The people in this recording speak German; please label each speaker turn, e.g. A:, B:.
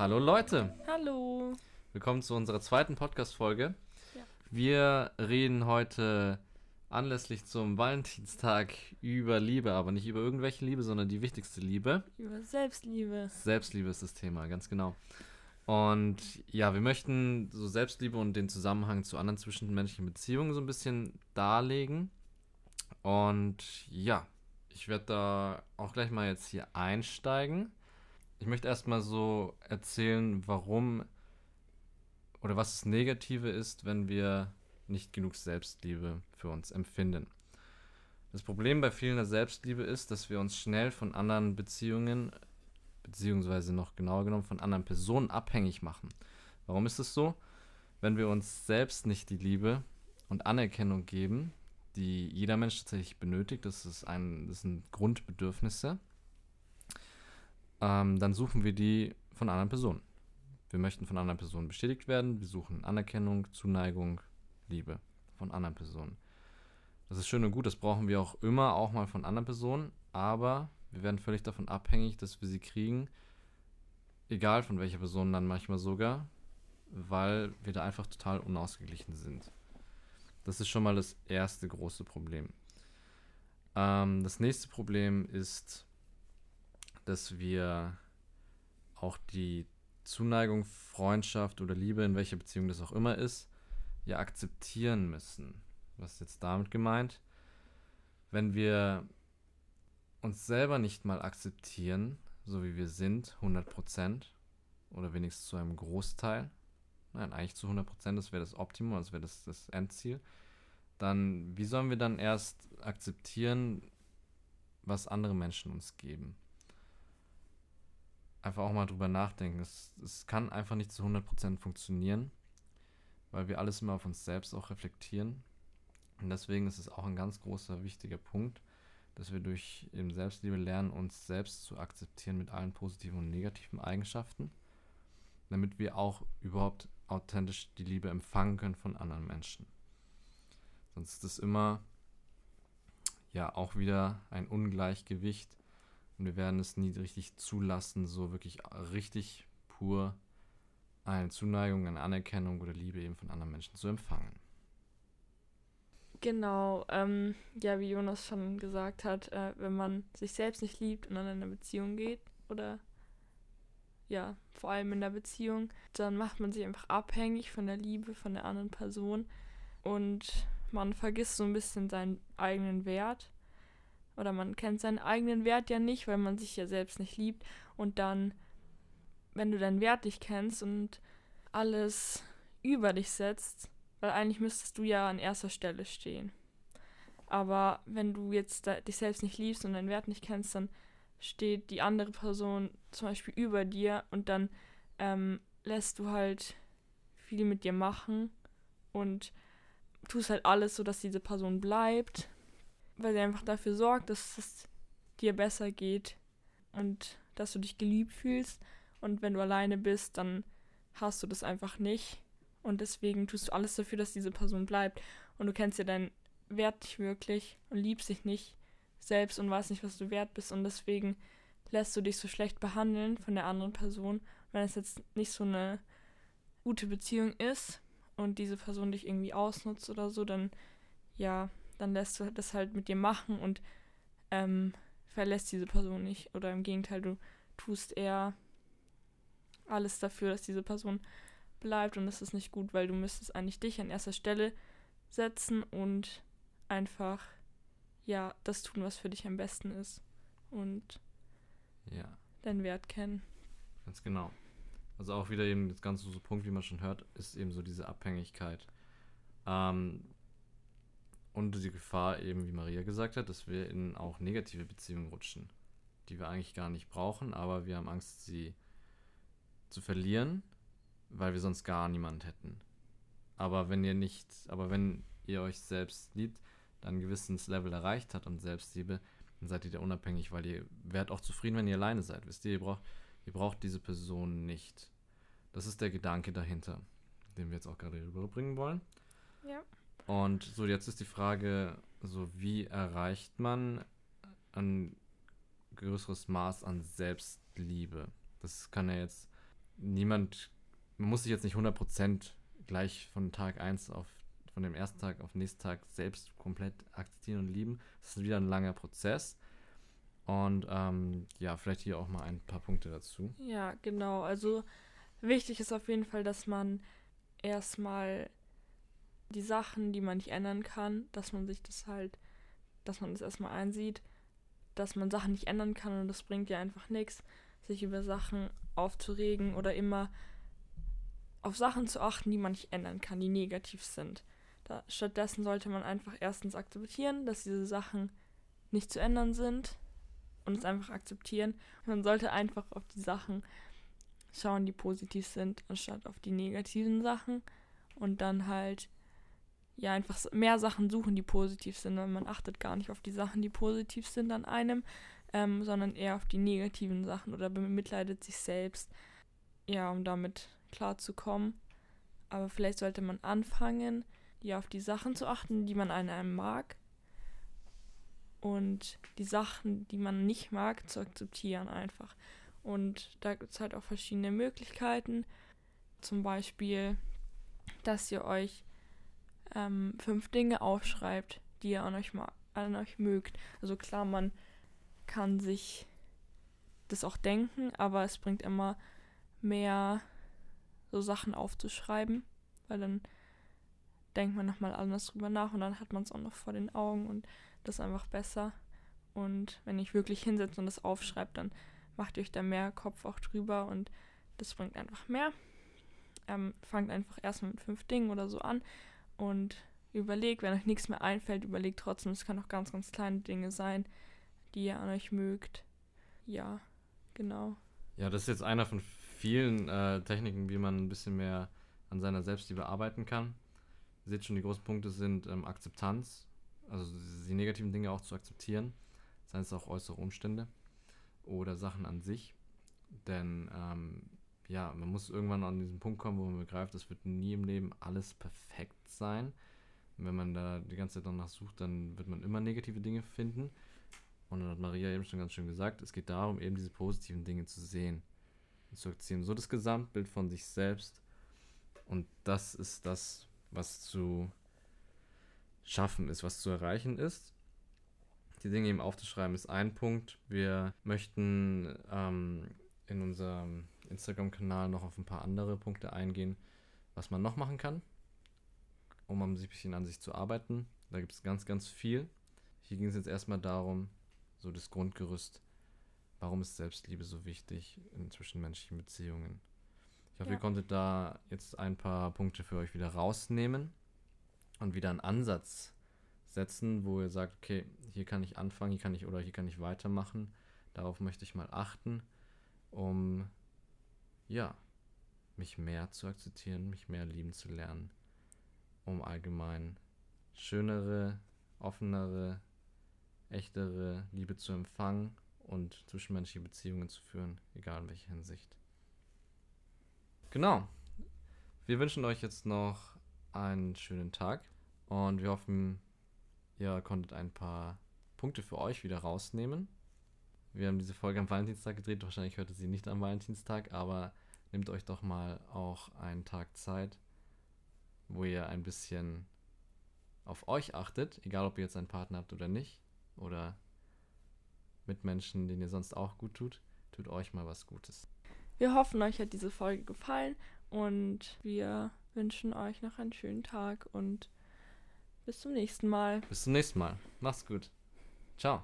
A: Hallo Leute,
B: Hallo.
A: willkommen zu unserer zweiten Podcast-Folge.
B: Ja.
A: Wir reden heute anlässlich zum Valentinstag über Liebe, aber nicht über irgendwelche Liebe, sondern die wichtigste Liebe.
B: Über Selbstliebe.
A: Selbstliebe ist das Thema, ganz genau. Und ja, wir möchten so Selbstliebe und den Zusammenhang zu anderen zwischenmenschlichen Beziehungen so ein bisschen darlegen. Und ja, ich werde da auch gleich mal jetzt hier einsteigen. Ich möchte erstmal so erzählen, warum oder was das Negative ist, wenn wir nicht genug Selbstliebe für uns empfinden. Das Problem bei fehlender Selbstliebe ist, dass wir uns schnell von anderen Beziehungen, beziehungsweise noch genauer genommen von anderen Personen abhängig machen. Warum ist es so? Wenn wir uns selbst nicht die Liebe und Anerkennung geben, die jeder Mensch tatsächlich benötigt, das, ist ein, das sind Grundbedürfnisse, ähm, dann suchen wir die von anderen Personen. Wir möchten von anderen Personen bestätigt werden, wir suchen Anerkennung, Zuneigung, Liebe von anderen Personen. Das ist schön und gut, das brauchen wir auch immer, auch mal von anderen Personen, aber wir werden völlig davon abhängig, dass wir sie kriegen, egal von welcher Person dann manchmal sogar, weil wir da einfach total unausgeglichen sind. Das ist schon mal das erste große Problem. Ähm, das nächste Problem ist, dass wir auch die Zuneigung, Freundschaft oder Liebe, in welcher Beziehung das auch immer ist, ja akzeptieren müssen. Was ist jetzt damit gemeint? Wenn wir uns selber nicht mal akzeptieren, so wie wir sind, 100% oder wenigstens zu einem Großteil, nein, eigentlich zu 100%, das wäre das Optimum, das wäre das, das Endziel, dann wie sollen wir dann erst akzeptieren, was andere Menschen uns geben? Einfach auch mal drüber nachdenken. Es, es kann einfach nicht zu 100% funktionieren, weil wir alles immer auf uns selbst auch reflektieren. Und deswegen ist es auch ein ganz großer, wichtiger Punkt, dass wir durch eben Selbstliebe lernen, uns selbst zu akzeptieren mit allen positiven und negativen Eigenschaften, damit wir auch überhaupt authentisch die Liebe empfangen können von anderen Menschen. Sonst ist es immer ja auch wieder ein Ungleichgewicht und wir werden es nie richtig zulassen, so wirklich richtig pur eine Zuneigung, eine Anerkennung oder Liebe eben von anderen Menschen zu empfangen.
B: Genau, ähm, ja, wie Jonas schon gesagt hat, äh, wenn man sich selbst nicht liebt und dann in eine Beziehung geht oder ja, vor allem in der Beziehung, dann macht man sich einfach abhängig von der Liebe von der anderen Person und man vergisst so ein bisschen seinen eigenen Wert. Oder man kennt seinen eigenen Wert ja nicht, weil man sich ja selbst nicht liebt. Und dann, wenn du deinen Wert nicht kennst und alles über dich setzt, weil eigentlich müsstest du ja an erster Stelle stehen. Aber wenn du jetzt dich selbst nicht liebst und deinen Wert nicht kennst, dann steht die andere Person zum Beispiel über dir und dann ähm, lässt du halt viel mit dir machen und tust halt alles so, dass diese Person bleibt, weil sie einfach dafür sorgt, dass es dir besser geht und dass du dich geliebt fühlst. Und wenn du alleine bist, dann hast du das einfach nicht. Und deswegen tust du alles dafür, dass diese Person bleibt. Und du kennst ja deinen Wert nicht wirklich und liebst dich nicht selbst und weißt nicht, was du wert bist. Und deswegen lässt du dich so schlecht behandeln von der anderen Person. Wenn es jetzt nicht so eine gute Beziehung ist und diese Person dich irgendwie ausnutzt oder so, dann ja, dann lässt du das halt mit dir machen und ähm, verlässt diese Person nicht. Oder im Gegenteil, du tust eher alles dafür, dass diese Person bleibt und das ist nicht gut, weil du müsstest eigentlich dich an erster Stelle setzen und einfach ja das tun, was für dich am besten ist und
A: Ja,
B: deinen Wert kennen.
A: ganz genau. Also auch wieder eben das ganze so Punkt, wie man schon hört, ist eben so diese Abhängigkeit. Ähm, und die Gefahr eben, wie Maria gesagt hat, dass wir in auch negative Beziehungen rutschen, die wir eigentlich gar nicht brauchen, aber wir haben Angst, sie zu verlieren, weil wir sonst gar niemand hätten. Aber wenn ihr nicht, aber wenn ihr euch selbst liebt, dann ein gewisses Level erreicht hat und Selbstliebe, dann seid ihr da unabhängig, weil ihr werdet auch zufrieden, wenn ihr alleine seid. Wisst ihr, ihr braucht, ihr braucht diese Person nicht. Das ist der Gedanke dahinter, den wir jetzt auch gerade rüberbringen wollen.
B: Ja.
A: Und so, jetzt ist die Frage, so wie erreicht man ein größeres Maß an Selbstliebe? Das kann ja jetzt niemand, man muss sich jetzt nicht 100% gleich von Tag 1 auf, von dem ersten Tag auf den nächsten Tag selbst komplett akzeptieren und lieben. Das ist wieder ein langer Prozess. Und ähm, ja, vielleicht hier auch mal ein paar Punkte dazu.
B: Ja, genau. Also wichtig ist auf jeden Fall, dass man erstmal die Sachen, die man nicht ändern kann, dass man sich das halt, dass man das erstmal einsieht, dass man Sachen nicht ändern kann und das bringt ja einfach nichts, sich über Sachen aufzuregen oder immer auf Sachen zu achten, die man nicht ändern kann, die negativ sind. Da, stattdessen sollte man einfach erstens akzeptieren, dass diese Sachen nicht zu ändern sind und es einfach akzeptieren. Man sollte einfach auf die Sachen schauen, die positiv sind, anstatt auf die negativen Sachen. Und dann halt, ja, einfach mehr Sachen suchen, die positiv sind. Und man achtet gar nicht auf die Sachen, die positiv sind an einem, ähm, sondern eher auf die negativen Sachen oder bemitleidet sich selbst, ja, um damit klarzukommen. Aber vielleicht sollte man anfangen, ja, auf die Sachen zu achten, die man an einem mag. Und die Sachen, die man nicht mag, zu akzeptieren einfach. Und da gibt es halt auch verschiedene Möglichkeiten. Zum Beispiel, dass ihr euch ähm, fünf Dinge aufschreibt, die ihr an euch, an euch mögt. Also klar, man kann sich das auch denken, aber es bringt immer mehr so Sachen aufzuschreiben, weil dann denkt man nochmal anders drüber nach und dann hat man es auch noch vor den Augen und das ist einfach besser. Und wenn ich wirklich hinsetze und das aufschreibe, dann macht euch da mehr Kopf auch drüber und das bringt einfach mehr. Ähm, fangt einfach erstmal mit fünf Dingen oder so an und überlegt, wenn euch nichts mehr einfällt, überlegt trotzdem, es kann auch ganz, ganz kleine Dinge sein, die ihr an euch mögt. Ja, genau.
A: Ja, das ist jetzt einer von vielen äh, Techniken, wie man ein bisschen mehr an seiner Selbstliebe arbeiten kann. Seht schon, die großen Punkte sind ähm, Akzeptanz, also die negativen Dinge auch zu akzeptieren, seien es auch äußere Umstände oder Sachen an sich. Denn ähm, ja, man muss irgendwann an diesen Punkt kommen, wo man begreift, es wird nie im Leben alles perfekt sein. Und wenn man da die ganze Zeit danach sucht, dann wird man immer negative Dinge finden. Und dann hat Maria eben schon ganz schön gesagt, es geht darum, eben diese positiven Dinge zu sehen und zu akzeptieren. So das Gesamtbild von sich selbst. Und das ist das, was zu schaffen ist, was zu erreichen ist die Dinge eben aufzuschreiben, ist ein Punkt. Wir möchten ähm, in unserem Instagram-Kanal noch auf ein paar andere Punkte eingehen, was man noch machen kann, um ein bisschen an sich zu arbeiten. Da gibt es ganz, ganz viel. Hier ging es jetzt erstmal darum, so das Grundgerüst, warum ist Selbstliebe so wichtig in zwischenmenschlichen Beziehungen. Ich hoffe, ja. ihr konntet da jetzt ein paar Punkte für euch wieder rausnehmen und wieder einen Ansatz setzen, wo ihr sagt, okay, hier kann ich anfangen, hier kann ich oder hier kann ich weitermachen. Darauf möchte ich mal achten, um ja, mich mehr zu akzeptieren, mich mehr lieben zu lernen, um allgemein schönere, offenere, echtere Liebe zu empfangen und zwischenmenschliche Beziehungen zu führen, egal in welcher Hinsicht. Genau. Wir wünschen euch jetzt noch einen schönen Tag und wir hoffen, Ihr konntet ein paar Punkte für euch wieder rausnehmen. Wir haben diese Folge am Valentinstag gedreht. Wahrscheinlich hört ihr sie nicht am Valentinstag, aber nehmt euch doch mal auch einen Tag Zeit, wo ihr ein bisschen auf euch achtet, egal ob ihr jetzt einen Partner habt oder nicht, oder mit Menschen, denen ihr sonst auch gut tut, tut euch mal was Gutes.
B: Wir hoffen, euch hat diese Folge gefallen und wir wünschen euch noch einen schönen Tag und bis zum nächsten Mal.
A: Bis zum nächsten Mal. Mach's gut. Ciao.